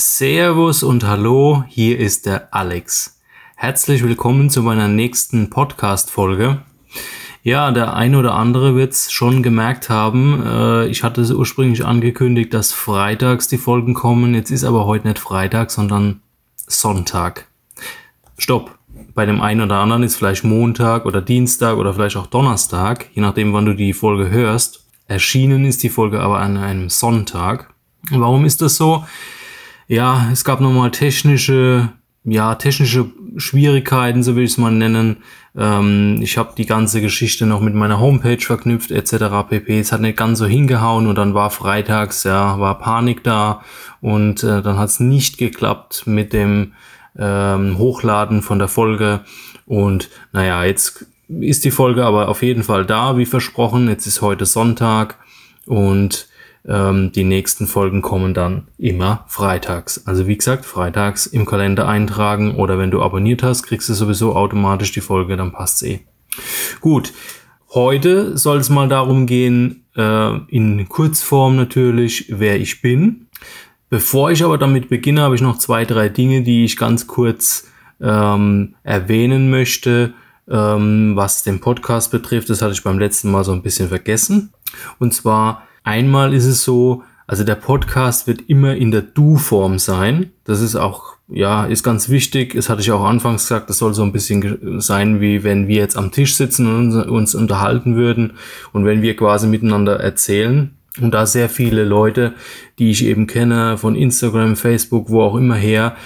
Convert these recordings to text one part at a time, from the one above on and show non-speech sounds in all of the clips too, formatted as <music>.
Servus und Hallo, hier ist der Alex. Herzlich willkommen zu meiner nächsten Podcast-Folge. Ja, der eine oder andere wird es schon gemerkt haben. Äh, ich hatte es ursprünglich angekündigt, dass freitags die Folgen kommen. Jetzt ist aber heute nicht Freitag, sondern Sonntag. Stopp. Bei dem einen oder anderen ist vielleicht Montag oder Dienstag oder vielleicht auch Donnerstag, je nachdem, wann du die Folge hörst. Erschienen ist die Folge aber an einem Sonntag. Warum ist das so? Ja, es gab nochmal technische, ja, technische Schwierigkeiten, so will ich es mal nennen. Ähm, ich habe die ganze Geschichte noch mit meiner Homepage verknüpft, etc. pp. Es hat nicht ganz so hingehauen und dann war freitags, ja, war Panik da und äh, dann hat es nicht geklappt mit dem ähm, Hochladen von der Folge. Und naja, jetzt ist die Folge aber auf jeden Fall da, wie versprochen. Jetzt ist heute Sonntag und ähm, die nächsten Folgen kommen dann immer freitags. Also wie gesagt, freitags im Kalender eintragen oder wenn du abonniert hast, kriegst du sowieso automatisch die Folge, dann passt's eh. Gut, heute soll es mal darum gehen, äh, in Kurzform natürlich, wer ich bin. Bevor ich aber damit beginne, habe ich noch zwei, drei Dinge, die ich ganz kurz ähm, erwähnen möchte, ähm, was den Podcast betrifft. Das hatte ich beim letzten Mal so ein bisschen vergessen. Und zwar Einmal ist es so, also der Podcast wird immer in der Du-Form sein. Das ist auch, ja, ist ganz wichtig. Das hatte ich auch anfangs gesagt, das soll so ein bisschen sein, wie wenn wir jetzt am Tisch sitzen und uns unterhalten würden und wenn wir quasi miteinander erzählen. Und da sehr viele Leute, die ich eben kenne, von Instagram, Facebook, wo auch immer her,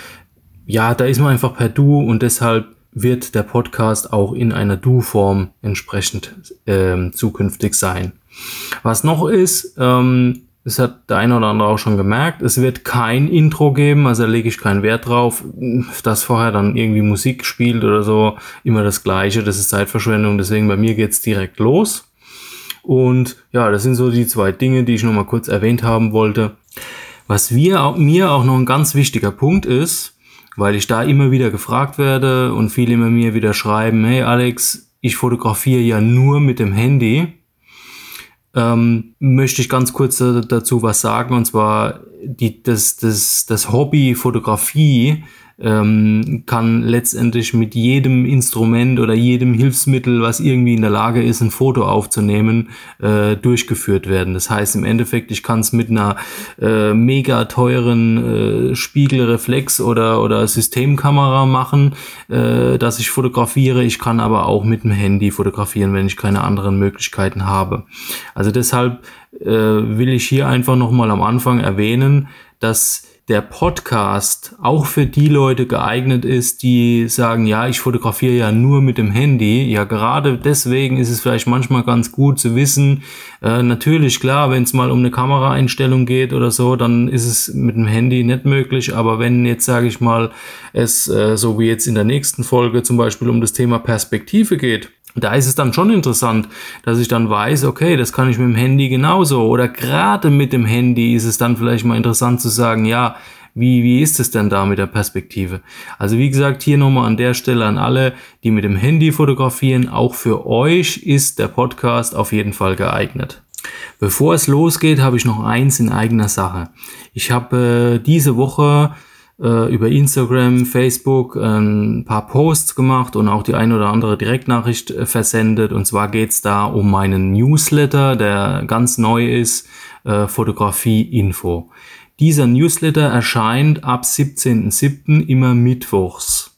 ja, da ist man einfach per Du und deshalb wird der Podcast auch in einer Du-Form entsprechend ähm, zukünftig sein. Was noch ist, ähm, das hat der eine oder andere auch schon gemerkt, es wird kein Intro geben, also da lege ich keinen Wert drauf, dass vorher dann irgendwie Musik spielt oder so, immer das gleiche, das ist Zeitverschwendung, deswegen bei mir geht's direkt los. Und ja, das sind so die zwei Dinge, die ich noch mal kurz erwähnt haben wollte. Was wir, mir auch noch ein ganz wichtiger Punkt ist, weil ich da immer wieder gefragt werde und viele immer mir wieder schreiben, hey Alex, ich fotografiere ja nur mit dem Handy ähm, möchte ich ganz kurz dazu was sagen. Und zwar die, das, das, das Hobby Fotografie ähm, kann letztendlich mit jedem Instrument oder jedem Hilfsmittel, was irgendwie in der Lage ist, ein Foto aufzunehmen, äh, durchgeführt werden. Das heißt im Endeffekt, ich kann es mit einer äh, mega teuren äh, Spiegelreflex oder, oder Systemkamera machen, äh, dass ich fotografiere. Ich kann aber auch mit dem Handy fotografieren, wenn ich keine anderen Möglichkeiten habe. Also deshalb äh, will ich hier einfach nochmal am Anfang erwähnen, dass der Podcast auch für die Leute geeignet ist, die sagen, ja, ich fotografiere ja nur mit dem Handy. Ja, gerade deswegen ist es vielleicht manchmal ganz gut zu wissen, äh, natürlich, klar, wenn es mal um eine Kameraeinstellung geht oder so, dann ist es mit dem Handy nicht möglich. Aber wenn jetzt, sage ich mal, es äh, so wie jetzt in der nächsten Folge zum Beispiel um das Thema Perspektive geht, da ist es dann schon interessant, dass ich dann weiß, okay, das kann ich mit dem Handy genauso. Oder gerade mit dem Handy ist es dann vielleicht mal interessant zu sagen, ja, wie, wie ist es denn da mit der Perspektive? Also wie gesagt, hier nochmal an der Stelle an alle, die mit dem Handy fotografieren, auch für euch ist der Podcast auf jeden Fall geeignet. Bevor es losgeht, habe ich noch eins in eigener Sache. Ich habe äh, diese Woche äh, über Instagram, Facebook ein paar Posts gemacht und auch die ein oder andere Direktnachricht äh, versendet. Und zwar geht's da um meinen Newsletter, der ganz neu ist, äh, Fotografie Info. Dieser Newsletter erscheint ab 17.07. immer mittwochs.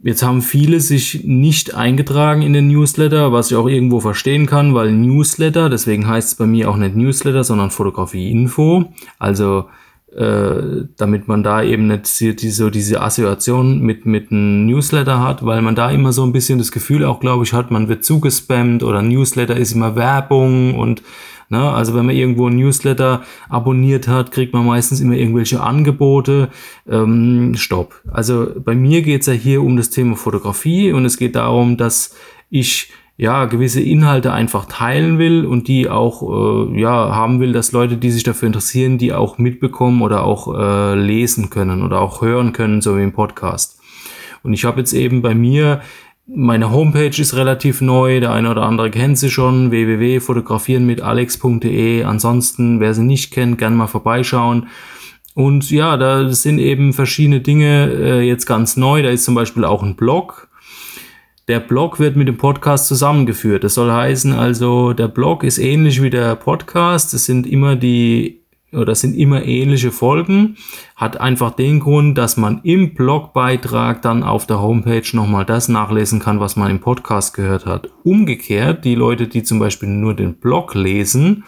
Jetzt haben viele sich nicht eingetragen in den Newsletter, was ich auch irgendwo verstehen kann, weil Newsletter, deswegen heißt es bei mir auch nicht Newsletter, sondern Fotografie Info. Also äh, damit man da eben nicht die, so diese Assoziation mit, mit einem Newsletter hat, weil man da immer so ein bisschen das Gefühl auch, glaube ich, hat, man wird zugespammt oder Newsletter ist immer Werbung und ne, also wenn man irgendwo ein Newsletter abonniert hat, kriegt man meistens immer irgendwelche Angebote. Ähm, stopp. Also bei mir geht's ja hier um das Thema Fotografie und es geht darum, dass ich ja, gewisse Inhalte einfach teilen will und die auch äh, ja, haben will, dass Leute, die sich dafür interessieren, die auch mitbekommen oder auch äh, lesen können oder auch hören können, so wie im Podcast. Und ich habe jetzt eben bei mir, meine Homepage ist relativ neu, der eine oder andere kennt sie schon, www.fotografierenmitalex.de. Ansonsten, wer sie nicht kennt, gern mal vorbeischauen. Und ja, da sind eben verschiedene Dinge äh, jetzt ganz neu. Da ist zum Beispiel auch ein Blog. Der Blog wird mit dem Podcast zusammengeführt. Das soll heißen, also der Blog ist ähnlich wie der Podcast. Es sind immer die oder sind immer ähnliche Folgen. Hat einfach den Grund, dass man im Blogbeitrag dann auf der Homepage nochmal das nachlesen kann, was man im Podcast gehört hat. Umgekehrt, die Leute, die zum Beispiel nur den Blog lesen,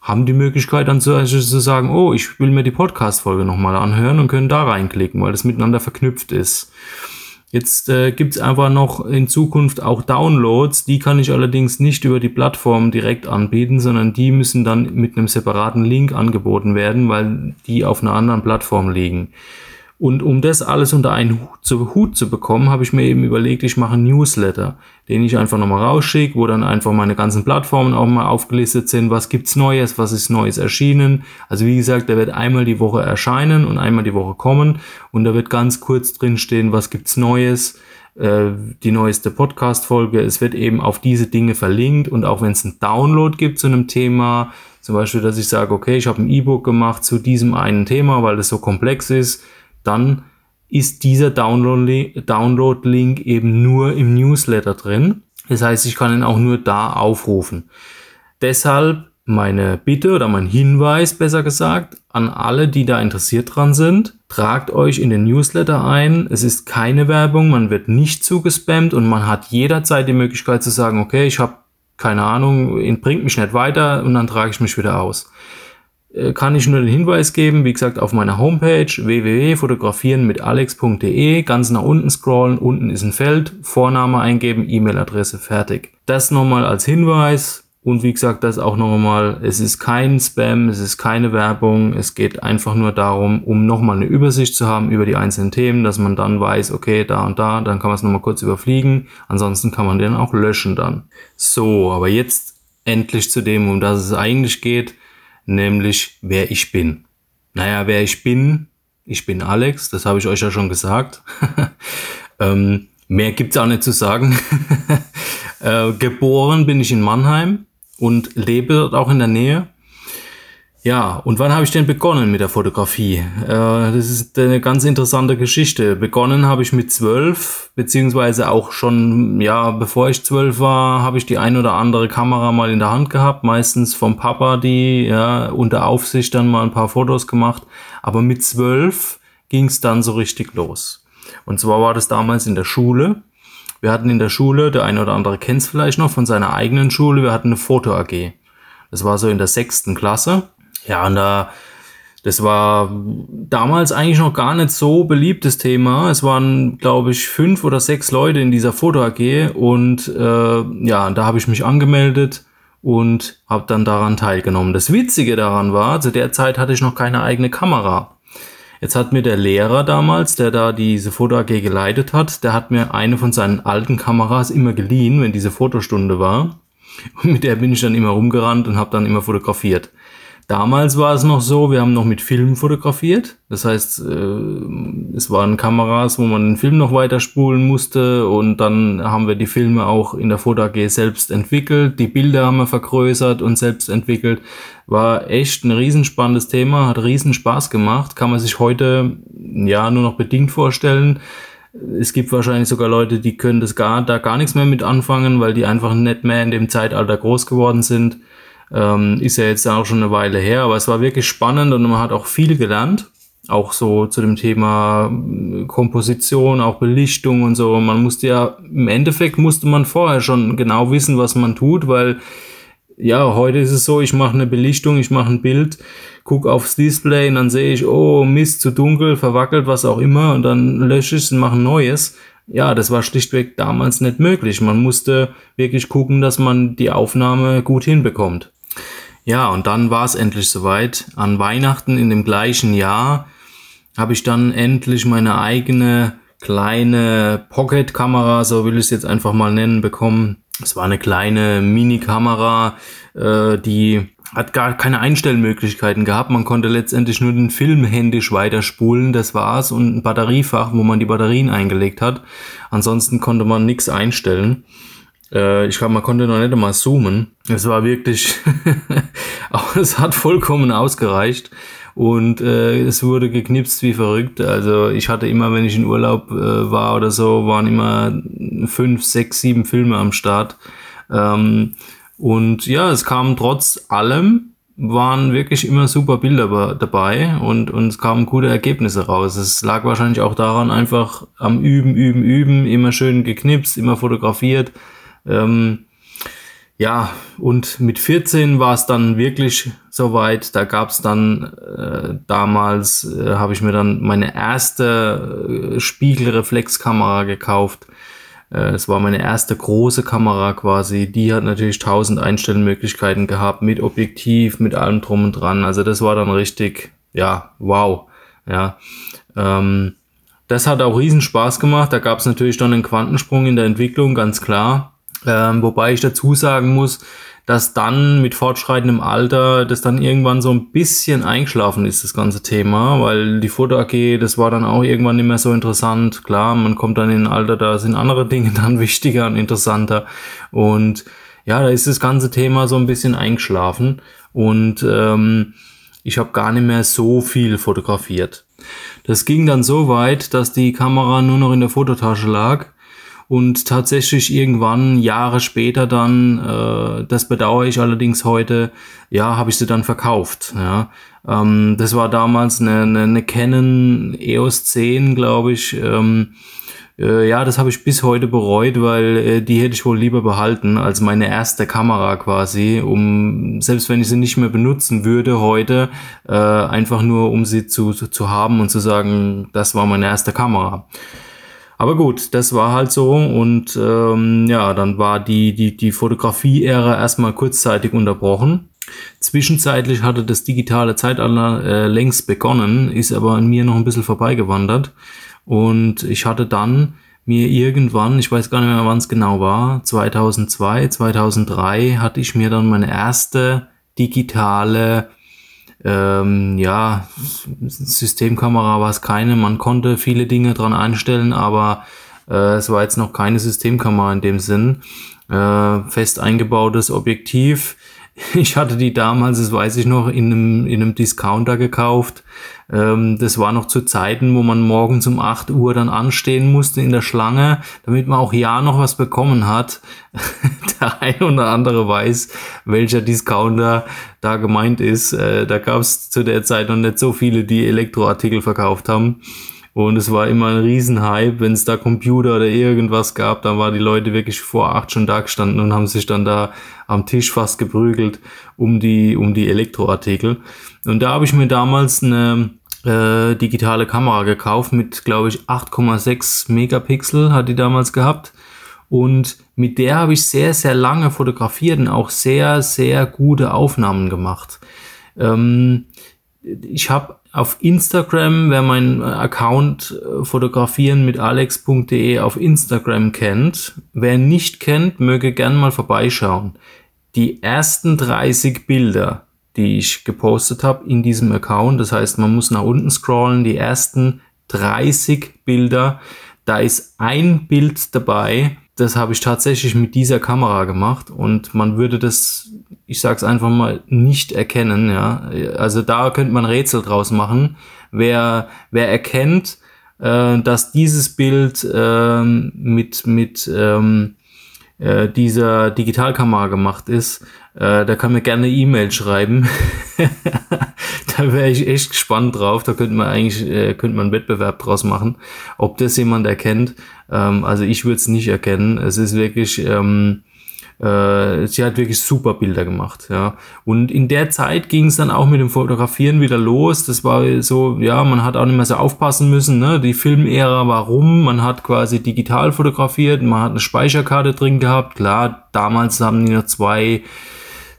haben die Möglichkeit dann zu, zu sagen, oh, ich will mir die Podcast-Folge nochmal anhören und können da reinklicken, weil das miteinander verknüpft ist. Jetzt äh, gibt es einfach noch in Zukunft auch Downloads, die kann ich allerdings nicht über die Plattform direkt anbieten, sondern die müssen dann mit einem separaten Link angeboten werden, weil die auf einer anderen Plattform liegen. Und um das alles unter einen Hut zu, bekommen, habe ich mir eben überlegt, ich mache einen Newsletter, den ich einfach nochmal rausschicke, wo dann einfach meine ganzen Plattformen auch mal aufgelistet sind, was gibt's Neues, was ist Neues erschienen. Also wie gesagt, der wird einmal die Woche erscheinen und einmal die Woche kommen und da wird ganz kurz drin stehen, was gibt's Neues, äh, die neueste Podcast-Folge. Es wird eben auf diese Dinge verlinkt und auch wenn es einen Download gibt zu einem Thema, zum Beispiel, dass ich sage, okay, ich habe ein E-Book gemacht zu diesem einen Thema, weil das so komplex ist, dann ist dieser Download-Link eben nur im Newsletter drin. Das heißt, ich kann ihn auch nur da aufrufen. Deshalb meine Bitte oder mein Hinweis, besser gesagt, an alle, die da interessiert dran sind, tragt euch in den Newsletter ein. Es ist keine Werbung, man wird nicht zugespammt und man hat jederzeit die Möglichkeit zu sagen, okay, ich habe keine Ahnung, bringt mich nicht weiter und dann trage ich mich wieder aus. Äh, kann ich nur den Hinweis geben, wie gesagt, auf meiner Homepage www.fotografierenmitalex.de, ganz nach unten scrollen, unten ist ein Feld, Vorname eingeben, E-Mail-Adresse, fertig. Das nochmal als Hinweis und wie gesagt, das auch nochmal, es ist kein Spam, es ist keine Werbung, es geht einfach nur darum, um nochmal eine Übersicht zu haben über die einzelnen Themen, dass man dann weiß, okay, da und da, dann kann man es nochmal kurz überfliegen, ansonsten kann man den auch löschen dann. So, aber jetzt endlich zu dem, um das es eigentlich geht, nämlich wer ich bin. Naja, wer ich bin, ich bin Alex, das habe ich euch ja schon gesagt. <laughs> ähm, mehr gibt's auch nicht zu sagen. <laughs> äh, geboren bin ich in Mannheim und lebe dort auch in der Nähe. Ja, und wann habe ich denn begonnen mit der Fotografie? Äh, das ist eine ganz interessante Geschichte. Begonnen habe ich mit zwölf, beziehungsweise auch schon, ja, bevor ich zwölf war, habe ich die ein oder andere Kamera mal in der Hand gehabt, meistens vom Papa, die ja, unter Aufsicht dann mal ein paar Fotos gemacht. Aber mit zwölf ging es dann so richtig los. Und zwar war das damals in der Schule. Wir hatten in der Schule, der eine oder andere kennt es vielleicht noch von seiner eigenen Schule, wir hatten eine Foto AG. Das war so in der sechsten Klasse. Ja, und da, das war damals eigentlich noch gar nicht so beliebtes Thema. Es waren, glaube ich, fünf oder sechs Leute in dieser Foto AG und äh, ja, da habe ich mich angemeldet und habe dann daran teilgenommen. Das Witzige daran war, zu der Zeit hatte ich noch keine eigene Kamera. Jetzt hat mir der Lehrer damals, der da diese Foto AG geleitet hat, der hat mir eine von seinen alten Kameras immer geliehen, wenn diese Fotostunde war. Und mit der bin ich dann immer rumgerannt und habe dann immer fotografiert. Damals war es noch so, wir haben noch mit Film fotografiert. Das heißt, äh, es waren Kameras, wo man den Film noch weiter spulen musste und dann haben wir die Filme auch in der Foto AG selbst entwickelt. Die Bilder haben wir vergrößert und selbst entwickelt. War echt ein riesenspannendes Thema, hat riesen Spaß gemacht. Kann man sich heute ja nur noch bedingt vorstellen. Es gibt wahrscheinlich sogar Leute, die können das gar, da gar nichts mehr mit anfangen, weil die einfach nicht mehr in dem Zeitalter groß geworden sind. Ähm, ist ja jetzt auch schon eine Weile her, aber es war wirklich spannend und man hat auch viel gelernt. Auch so zu dem Thema äh, Komposition, auch Belichtung und so. Man musste ja, im Endeffekt musste man vorher schon genau wissen, was man tut, weil ja, heute ist es so, ich mache eine Belichtung, ich mache ein Bild, gucke aufs Display und dann sehe ich, oh Mist, zu dunkel, verwackelt, was auch immer und dann lösche ich es und mache ein neues ja, das war schlichtweg damals nicht möglich. Man musste wirklich gucken, dass man die Aufnahme gut hinbekommt. Ja, und dann war es endlich soweit. An Weihnachten in dem gleichen Jahr habe ich dann endlich meine eigene kleine Pocket-Kamera, so will ich es jetzt einfach mal nennen, bekommen. Es war eine kleine Mini-Kamera, äh, die hat gar keine Einstellmöglichkeiten gehabt. Man konnte letztendlich nur den Film händisch weiterspulen, das war's, und ein Batteriefach, wo man die Batterien eingelegt hat. Ansonsten konnte man nichts einstellen. Äh, ich glaube, man konnte noch nicht einmal zoomen. Es war wirklich, <laughs> es hat vollkommen ausgereicht. und äh, es wurde geknipst wie verrückt. Also ich hatte immer, wenn ich in Urlaub äh, war oder so, waren immer fünf, sechs, sieben Filme am Start. Ähm, und ja, es kam trotz allem waren wirklich immer super Bilder dabei und, und es kamen gute Ergebnisse raus. Es lag wahrscheinlich auch daran, einfach am Üben, Üben, Üben, immer schön geknipst, immer fotografiert. Ähm, ja, und mit 14 war es dann wirklich soweit. Da gab es dann äh, damals, äh, habe ich mir dann meine erste äh, Spiegelreflexkamera gekauft. Äh, es war meine erste große Kamera quasi. Die hat natürlich tausend Einstellmöglichkeiten gehabt mit Objektiv, mit allem drum und dran. Also das war dann richtig, ja, wow. Ja, ähm, das hat auch riesen Spaß gemacht. Da gab es natürlich dann einen Quantensprung in der Entwicklung, ganz klar. Ähm, wobei ich dazu sagen muss, dass dann mit fortschreitendem Alter das dann irgendwann so ein bisschen eingeschlafen ist, das ganze Thema, weil die Foto AG, das war dann auch irgendwann nicht mehr so interessant. Klar, man kommt dann in ein Alter, da sind andere <laughs> Dinge dann wichtiger und interessanter. Und ja, da ist das ganze Thema so ein bisschen eingeschlafen und ähm, ich habe gar nicht mehr so viel fotografiert. Das ging dann so weit, dass die Kamera nur noch in der Fototasche lag und tatsächlich irgendwann Jahre später dann, äh, das bedauere ich allerdings heute, ja, habe ich sie dann verkauft. Ja. Ähm, das war damals eine, eine, eine Canon EOS 10, glaube ich. Ähm, äh, ja, das habe ich bis heute bereut, weil äh, die hätte ich wohl lieber behalten als meine erste Kamera quasi, um selbst wenn ich sie nicht mehr benutzen würde heute, äh, einfach nur um sie zu, zu haben und zu sagen, das war meine erste Kamera. Aber gut, das war halt so und ähm, ja, dann war die, die, die Fotografie-Ära erstmal kurzzeitig unterbrochen. Zwischenzeitlich hatte das digitale Zeitalter äh, längst begonnen, ist aber an mir noch ein bisschen vorbeigewandert. Und ich hatte dann mir irgendwann, ich weiß gar nicht mehr, wann es genau war, 2002, 2003, hatte ich mir dann meine erste digitale ähm, ja, Systemkamera war es keine. Man konnte viele Dinge dran einstellen, aber äh, es war jetzt noch keine Systemkamera in dem Sinn. Äh, fest eingebautes Objektiv <laughs> Ich hatte die damals, das weiß ich noch, in einem, in einem Discounter gekauft. Ähm, das war noch zu Zeiten, wo man morgens um 8 Uhr dann anstehen musste in der Schlange, damit man auch ja noch was bekommen hat. <laughs> der ein oder andere weiß, welcher Discounter da gemeint ist. Äh, da gab es zu der Zeit noch nicht so viele, die Elektroartikel verkauft haben. Und es war immer ein Riesenhype, wenn es da Computer oder irgendwas gab, dann waren die Leute wirklich vor acht schon da gestanden und haben sich dann da am Tisch fast geprügelt um die, um die Elektroartikel. Und da habe ich mir damals eine äh, digitale Kamera gekauft mit, glaube ich, 8,6 Megapixel hat die damals gehabt. Und mit der habe ich sehr, sehr lange fotografiert und auch sehr, sehr gute Aufnahmen gemacht. Ähm, ich habe auf Instagram, wer meinen Account äh, fotografieren mit alex.de auf Instagram kennt, wer nicht kennt, möge gern mal vorbeischauen. Die ersten 30 Bilder, die ich gepostet habe in diesem Account, das heißt, man muss nach unten scrollen, die ersten 30 Bilder, da ist ein Bild dabei, das habe ich tatsächlich mit dieser Kamera gemacht und man würde das, ich sag's einfach mal, nicht erkennen, ja. Also da könnte man Rätsel draus machen. Wer, wer erkennt, äh, dass dieses Bild äh, mit, mit ähm, äh, dieser Digitalkamera gemacht ist, äh, da kann mir gerne E-Mail schreiben. <laughs> da wäre ich echt gespannt drauf. Da könnte man eigentlich äh, könnte man einen Wettbewerb draus machen, ob das jemand erkennt. Ähm, also ich würde es nicht erkennen. Es ist wirklich ähm, äh, sie hat wirklich super Bilder gemacht, ja. Und in der Zeit ging es dann auch mit dem Fotografieren wieder los. Das war so, ja, man hat auch nicht mehr so aufpassen müssen, ne? Die Filmära war rum, man hat quasi digital fotografiert, man hat eine Speicherkarte drin gehabt. Klar, damals haben die noch zwei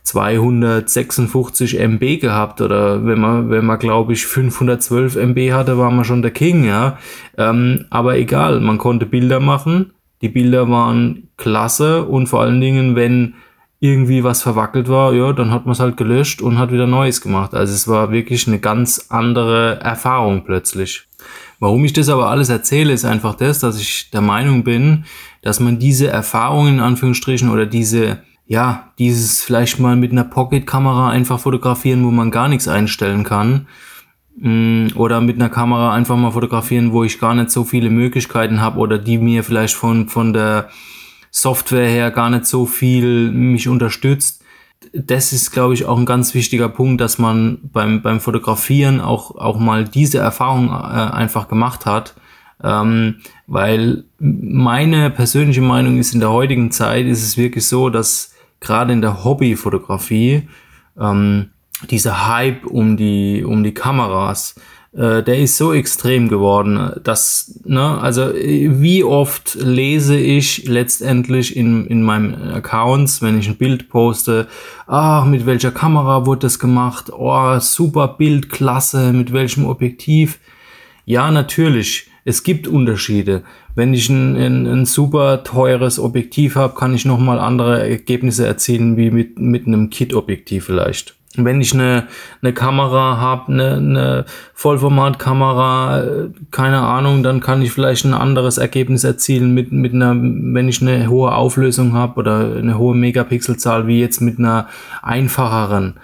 256 MB gehabt oder wenn man, wenn man glaube ich 512 MB hatte, war man schon der King, ja. Ähm, aber egal, man konnte Bilder machen, die Bilder waren klasse und vor allen Dingen, wenn irgendwie was verwackelt war, ja, dann hat man es halt gelöscht und hat wieder Neues gemacht. Also es war wirklich eine ganz andere Erfahrung plötzlich. Warum ich das aber alles erzähle, ist einfach das, dass ich der Meinung bin, dass man diese Erfahrungen in Anführungsstrichen oder diese, ja, dieses vielleicht mal mit einer Pocket-Kamera einfach fotografieren, wo man gar nichts einstellen kann, Mm, oder mit einer Kamera einfach mal fotografieren, wo ich gar nicht so viele Möglichkeiten habe oder die mir vielleicht von, von der Software her gar nicht so viel mich unterstützt. Das ist, glaube ich, auch ein ganz wichtiger Punkt, dass man beim, beim Fotografieren auch, auch mal diese Erfahrung äh, einfach gemacht hat. Ähm, weil meine persönliche Meinung ist, in der heutigen Zeit ist es wirklich so, dass gerade in der Hobbyfotografie ähm, dieser Hype um die, um die Kameras, äh, der ist so extrem geworden, dass, ne, also wie oft lese ich letztendlich in, in meinen Accounts, wenn ich ein Bild poste, ach, mit welcher Kamera wurde das gemacht, oh, super Bild, klasse, mit welchem Objektiv. Ja, natürlich, es gibt Unterschiede. Wenn ich ein, ein, ein super teures Objektiv habe, kann ich nochmal andere Ergebnisse erzielen, wie mit, mit einem Kit-Objektiv vielleicht wenn ich eine, eine Kamera habe, eine, eine Vollformatkamera, keine Ahnung, dann kann ich vielleicht ein anderes Ergebnis erzielen mit, mit einer, wenn ich eine hohe Auflösung habe oder eine hohe Megapixelzahl, wie jetzt mit einer einfacheren.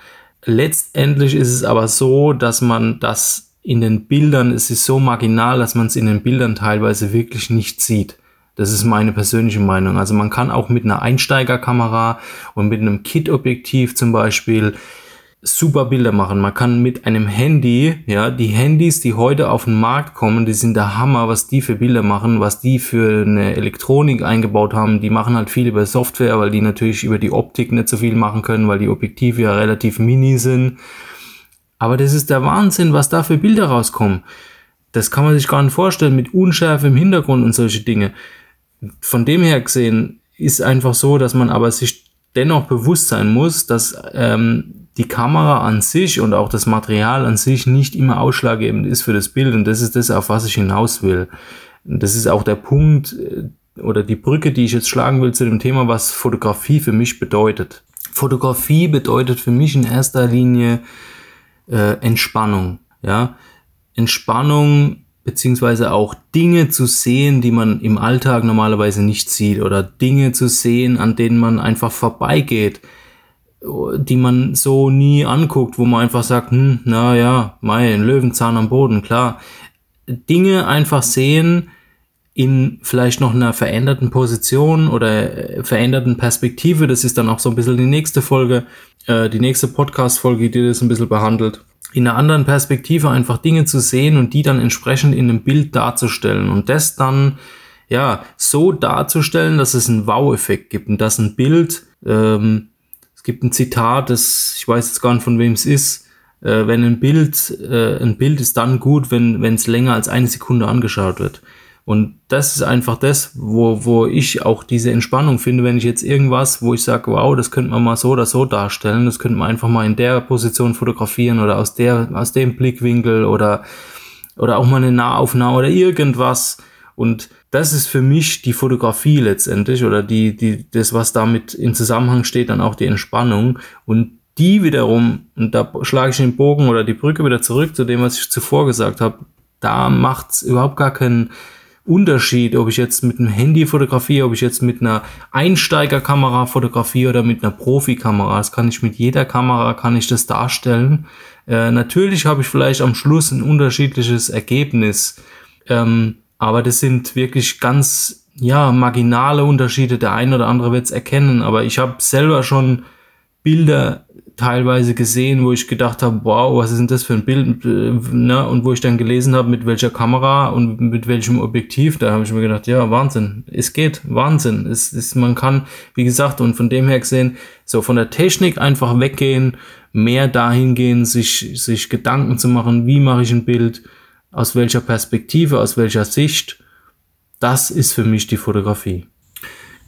Letztendlich ist es aber so, dass man das in den Bildern, es ist so marginal, dass man es in den Bildern teilweise wirklich nicht sieht. Das ist meine persönliche Meinung. Also man kann auch mit einer Einsteigerkamera und mit einem Kit-Objektiv zum Beispiel super Bilder machen. Man kann mit einem Handy, ja, die Handys, die heute auf den Markt kommen, die sind der Hammer, was die für Bilder machen, was die für eine Elektronik eingebaut haben. Die machen halt viel über Software, weil die natürlich über die Optik nicht so viel machen können, weil die Objektive ja relativ mini sind. Aber das ist der Wahnsinn, was da für Bilder rauskommen. Das kann man sich gar nicht vorstellen mit Unschärfe im Hintergrund und solche Dinge. Von dem her gesehen ist einfach so, dass man aber sich dennoch bewusst sein muss, dass ähm, die Kamera an sich und auch das Material an sich nicht immer ausschlaggebend ist für das Bild. Und das ist das, auf was ich hinaus will. Das ist auch der Punkt äh, oder die Brücke, die ich jetzt schlagen will zu dem Thema, was Fotografie für mich bedeutet. Fotografie bedeutet für mich in erster Linie äh, Entspannung. Ja, Entspannung beziehungsweise auch Dinge zu sehen, die man im Alltag normalerweise nicht sieht oder Dinge zu sehen, an denen man einfach vorbeigeht die man so nie anguckt, wo man einfach sagt, hm, na ja, mein Löwenzahn am Boden, klar. Dinge einfach sehen in vielleicht noch einer veränderten Position oder äh, veränderten Perspektive. Das ist dann auch so ein bisschen die nächste Folge, äh, die nächste Podcast-Folge, die das ein bisschen behandelt. In einer anderen Perspektive einfach Dinge zu sehen und die dann entsprechend in einem Bild darzustellen und das dann ja so darzustellen, dass es einen Wow-Effekt gibt und dass ein Bild ähm, es gibt ein Zitat, das, ich weiß jetzt gar nicht, von wem es ist. Äh, wenn ein Bild, äh, ein Bild ist dann gut, wenn es länger als eine Sekunde angeschaut wird. Und das ist einfach das, wo, wo ich auch diese Entspannung finde, wenn ich jetzt irgendwas, wo ich sage, wow, das könnte man mal so oder so darstellen, das könnte man einfach mal in der Position fotografieren oder aus der, aus dem Blickwinkel oder, oder auch mal eine Nahaufnahme oder irgendwas. Und das ist für mich die Fotografie letztendlich oder die, die, das, was damit in Zusammenhang steht, dann auch die Entspannung. Und die wiederum, und da schlage ich den Bogen oder die Brücke wieder zurück zu dem, was ich zuvor gesagt habe, da macht es überhaupt gar keinen Unterschied, ob ich jetzt mit einem Handy fotografiere, ob ich jetzt mit einer Einsteigerkamera fotografiere oder mit einer Profikamera. Das kann ich mit jeder Kamera, kann ich das darstellen. Äh, natürlich habe ich vielleicht am Schluss ein unterschiedliches Ergebnis. Ähm, aber das sind wirklich ganz, ja, marginale Unterschiede. Der eine oder andere wird es erkennen, aber ich habe selber schon Bilder teilweise gesehen, wo ich gedacht habe, wow, was ist denn das für ein Bild? Ne? Und wo ich dann gelesen habe, mit welcher Kamera und mit welchem Objektiv, da habe ich mir gedacht, ja, Wahnsinn, es geht, Wahnsinn. Es ist, man kann, wie gesagt, und von dem her gesehen, so von der Technik einfach weggehen, mehr dahin gehen, sich, sich Gedanken zu machen, wie mache ich ein Bild, aus welcher Perspektive, aus welcher Sicht, das ist für mich die Fotografie.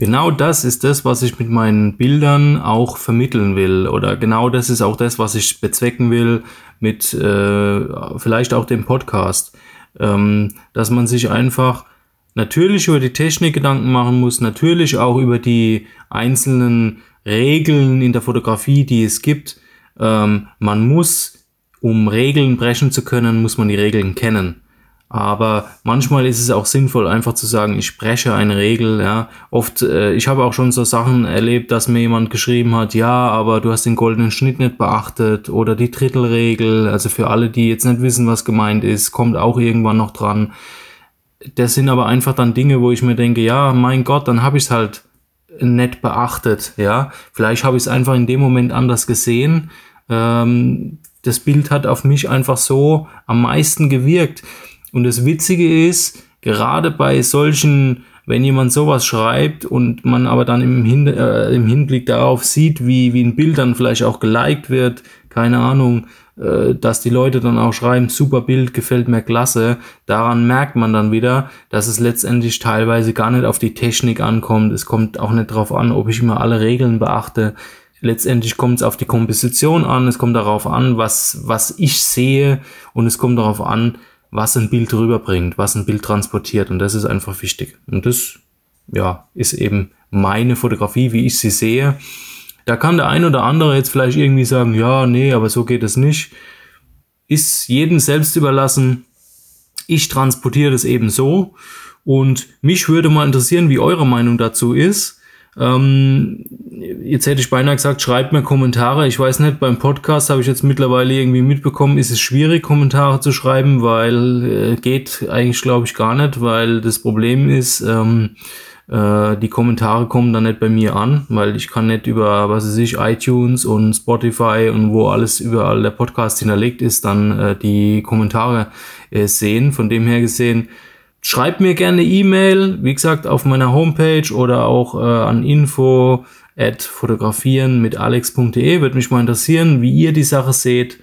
Genau das ist das, was ich mit meinen Bildern auch vermitteln will. Oder genau das ist auch das, was ich bezwecken will mit äh, vielleicht auch dem Podcast. Ähm, dass man sich einfach natürlich über die Technik Gedanken machen muss, natürlich auch über die einzelnen Regeln in der Fotografie, die es gibt. Ähm, man muss um Regeln brechen zu können, muss man die Regeln kennen. Aber manchmal ist es auch sinnvoll, einfach zu sagen, ich spreche eine Regel. Ja, oft, äh, ich habe auch schon so Sachen erlebt, dass mir jemand geschrieben hat, ja, aber du hast den goldenen Schnitt nicht beachtet oder die Drittelregel. Also für alle, die jetzt nicht wissen, was gemeint ist, kommt auch irgendwann noch dran. Das sind aber einfach dann Dinge, wo ich mir denke, ja, mein Gott, dann habe ich es halt nicht beachtet. Ja, vielleicht habe ich es einfach in dem Moment anders gesehen. Ähm, das Bild hat auf mich einfach so am meisten gewirkt. Und das Witzige ist, gerade bei solchen, wenn jemand sowas schreibt und man aber dann im, Hin äh, im Hinblick darauf sieht, wie, wie ein Bild dann vielleicht auch geliked wird, keine Ahnung, äh, dass die Leute dann auch schreiben, super Bild, gefällt mir klasse, daran merkt man dann wieder, dass es letztendlich teilweise gar nicht auf die Technik ankommt. Es kommt auch nicht darauf an, ob ich immer alle Regeln beachte. Letztendlich kommt es auf die Komposition an, es kommt darauf an, was, was ich sehe und es kommt darauf an, was ein Bild rüberbringt, was ein Bild transportiert. Und das ist einfach wichtig. Und das, ja, ist eben meine Fotografie, wie ich sie sehe. Da kann der ein oder andere jetzt vielleicht irgendwie sagen, ja, nee, aber so geht es nicht. Ist jedem selbst überlassen. Ich transportiere das eben so. Und mich würde mal interessieren, wie eure Meinung dazu ist. Ähm, jetzt hätte ich beinahe gesagt, schreibt mir Kommentare. Ich weiß nicht, beim Podcast habe ich jetzt mittlerweile irgendwie mitbekommen, ist es schwierig, Kommentare zu schreiben, weil äh, geht eigentlich, glaube ich, gar nicht, weil das Problem ist, ähm, äh, die Kommentare kommen dann nicht bei mir an, weil ich kann nicht über, was weiß ich, iTunes und Spotify und wo alles überall der Podcast hinterlegt ist, dann äh, die Kommentare äh, sehen. Von dem her gesehen, Schreibt mir gerne E-Mail, wie gesagt, auf meiner Homepage oder auch äh, an info at fotografieren mit alex.de. Würde mich mal interessieren, wie ihr die Sache seht,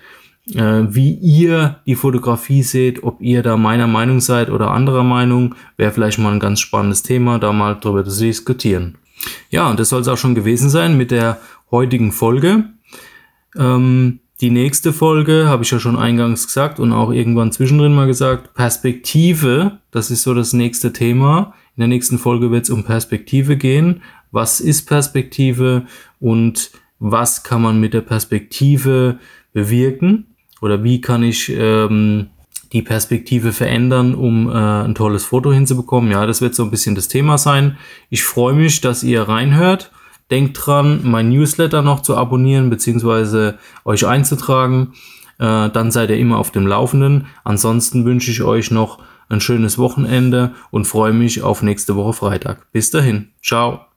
äh, wie ihr die Fotografie seht, ob ihr da meiner Meinung seid oder anderer Meinung. Wäre vielleicht mal ein ganz spannendes Thema, da mal drüber zu diskutieren. Ja, und das soll es auch schon gewesen sein mit der heutigen Folge. Ähm, die nächste Folge, habe ich ja schon eingangs gesagt und auch irgendwann zwischendrin mal gesagt, Perspektive, das ist so das nächste Thema. In der nächsten Folge wird es um Perspektive gehen. Was ist Perspektive und was kann man mit der Perspektive bewirken? Oder wie kann ich ähm, die Perspektive verändern, um äh, ein tolles Foto hinzubekommen? Ja, das wird so ein bisschen das Thema sein. Ich freue mich, dass ihr reinhört Denkt dran, mein Newsletter noch zu abonnieren bzw. euch einzutragen. Äh, dann seid ihr immer auf dem Laufenden. Ansonsten wünsche ich euch noch ein schönes Wochenende und freue mich auf nächste Woche Freitag. Bis dahin. Ciao.